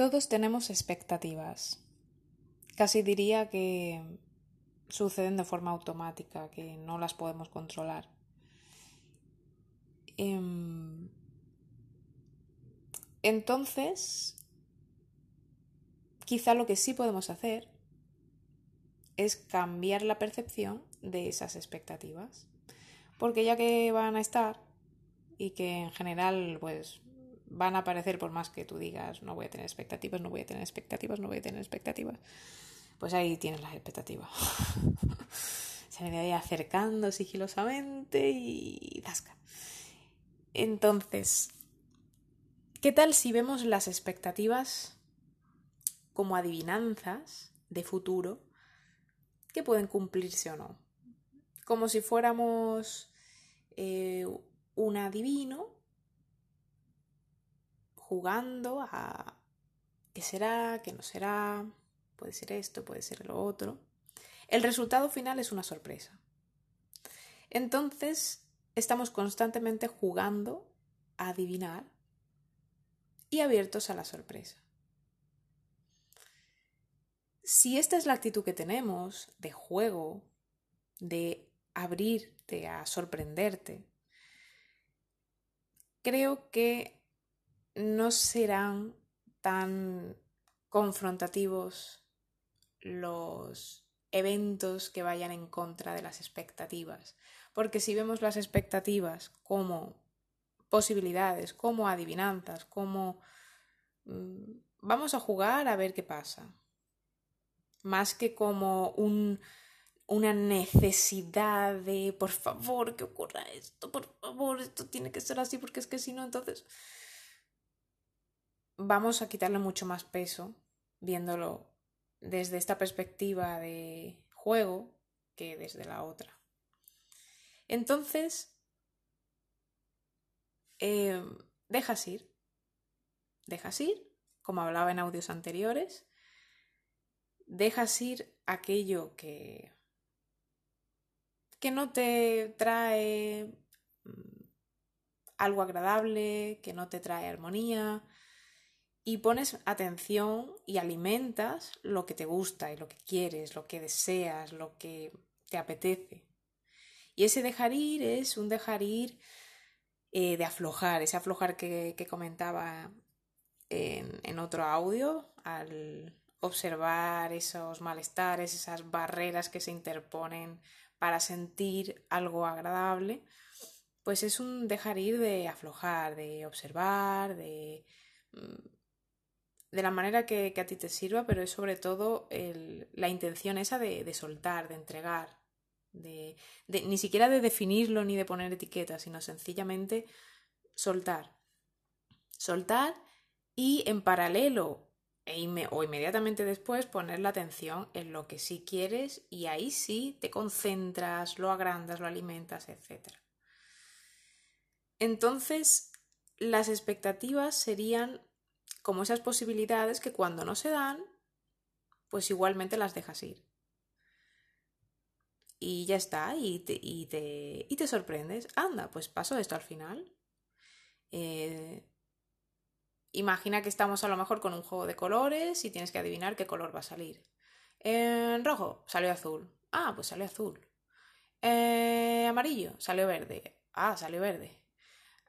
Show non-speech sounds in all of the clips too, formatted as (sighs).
Todos tenemos expectativas. Casi diría que suceden de forma automática, que no las podemos controlar. Em, entonces, quizá lo que sí podemos hacer es cambiar la percepción de esas expectativas. Porque ya que van a estar y que en general pues van a aparecer por más que tú digas no voy a tener expectativas, no voy a tener expectativas, no voy a tener expectativas, pues ahí tienes las expectativas. (laughs) Se me ir acercando sigilosamente y dasca. Entonces, ¿qué tal si vemos las expectativas como adivinanzas de futuro que pueden cumplirse o no? Como si fuéramos eh, un adivino jugando a qué será, qué no será, puede ser esto, puede ser lo otro. El resultado final es una sorpresa. Entonces, estamos constantemente jugando a adivinar y abiertos a la sorpresa. Si esta es la actitud que tenemos de juego, de abrirte a sorprenderte, creo que no serán tan confrontativos los eventos que vayan en contra de las expectativas. Porque si vemos las expectativas como posibilidades, como adivinanzas, como mm, vamos a jugar a ver qué pasa, más que como un, una necesidad de por favor que ocurra esto, por favor, esto tiene que ser así porque es que si no, entonces vamos a quitarle mucho más peso viéndolo desde esta perspectiva de juego que desde la otra. Entonces, eh, dejas ir, dejas ir, como hablaba en audios anteriores, dejas ir aquello que, que no te trae mm, algo agradable, que no te trae armonía, y pones atención y alimentas lo que te gusta y lo que quieres, lo que deseas, lo que te apetece. Y ese dejar ir es un dejar ir eh, de aflojar, ese aflojar que, comentaba en, otro audio, al observar esos malestares, esas barreras que se interponen para sentir algo agradable, pues es un dejar ir de aflojar, de observar, de mm, de la manera que, a ti te sirva, pero es sobre todo la intención esa de, soltar, de entregar, de, ni siquiera de definirlo ni de poner etiquetas, sino sencillamente soltar. Soltar y en paralelo e o inmediatamente después poner la atención en lo que sí quieres y ahí sí te concentras, lo agrandas, lo alimentas, etc. Entonces, las expectativas serían como esas posibilidades que cuando no se dan, pues igualmente las dejas ir. Y ya está, y te, y te, y te sorprendes. Anda, pues pasó esto al final. Eh, imagina que estamos a lo mejor con un juego de colores y tienes que adivinar qué color va a salir. En rojo salió azul. Ah, pues salió azul. Eh, amarillo salió verde. Ah, salió verde.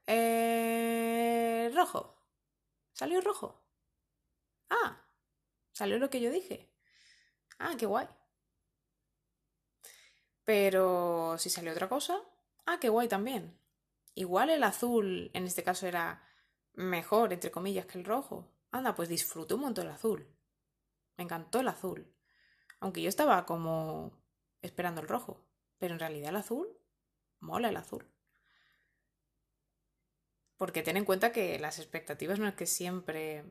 Eh, rojo Salió rojo. Ah, salió lo que yo dije. Ah, qué guay. Pero si salió otra cosa, ah, qué guay también. Igual el azul, en este caso, era mejor, entre comillas, que el rojo. Anda, pues disfruté un montón el azul. Me encantó el azul. Aunque yo estaba como esperando el rojo. Pero en realidad el azul, mola el azul. Porque ten en cuenta que las expectativas no es que siempre...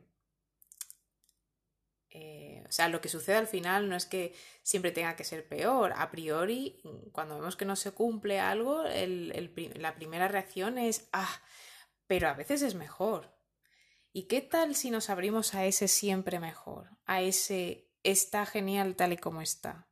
Eh, o sea, lo que sucede al final no es que siempre tenga que ser peor. A priori, cuando vemos que no se cumple algo, la primera reacción es, ah, pero a veces es mejor. ¿Y qué tal si nos abrimos a ese siempre mejor? A ese está genial tal y como está.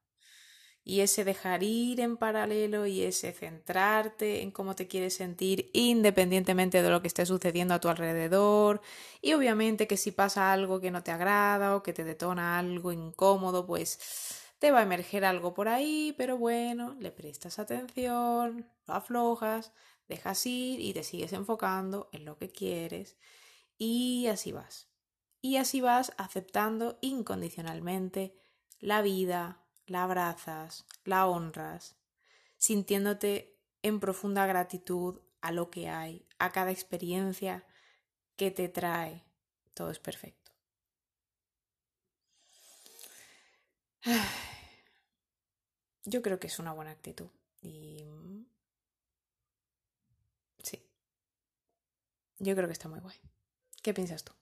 Y ese dejar ir en paralelo y ese centrarte en cómo te quieres sentir independientemente de lo que esté sucediendo a tu alrededor. Y obviamente que si pasa algo que no te agrada o que te detona algo incómodo, pues te va a emerger algo por ahí, pero bueno, le prestas atención, lo aflojas, dejas ir y te sigues enfocando en lo que quieres y así vas. Y así vas aceptando incondicionalmente la vida, la abrazas, la honras, sintiéndote en profunda gratitud a lo que hay, a cada experiencia que te trae. Todo es perfecto. (sighs) Yo creo que es una buena actitud. Y sí. Yo creo que está muy guay. ¿Qué piensas tú?